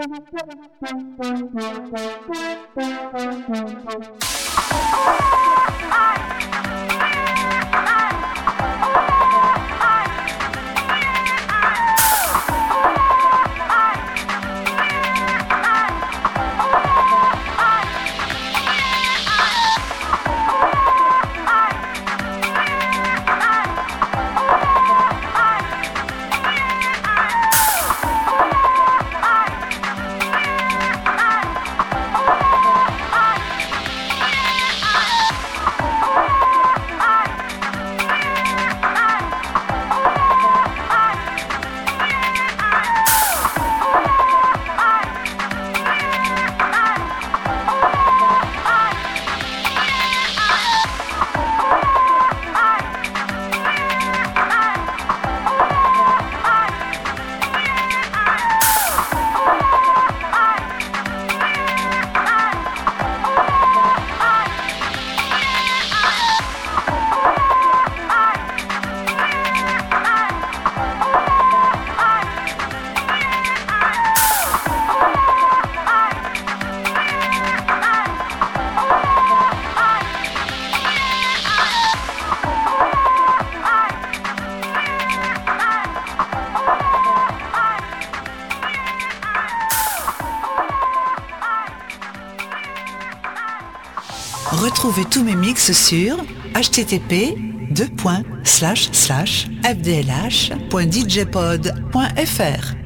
Thank you. Sur http fdlh.djpod.fr.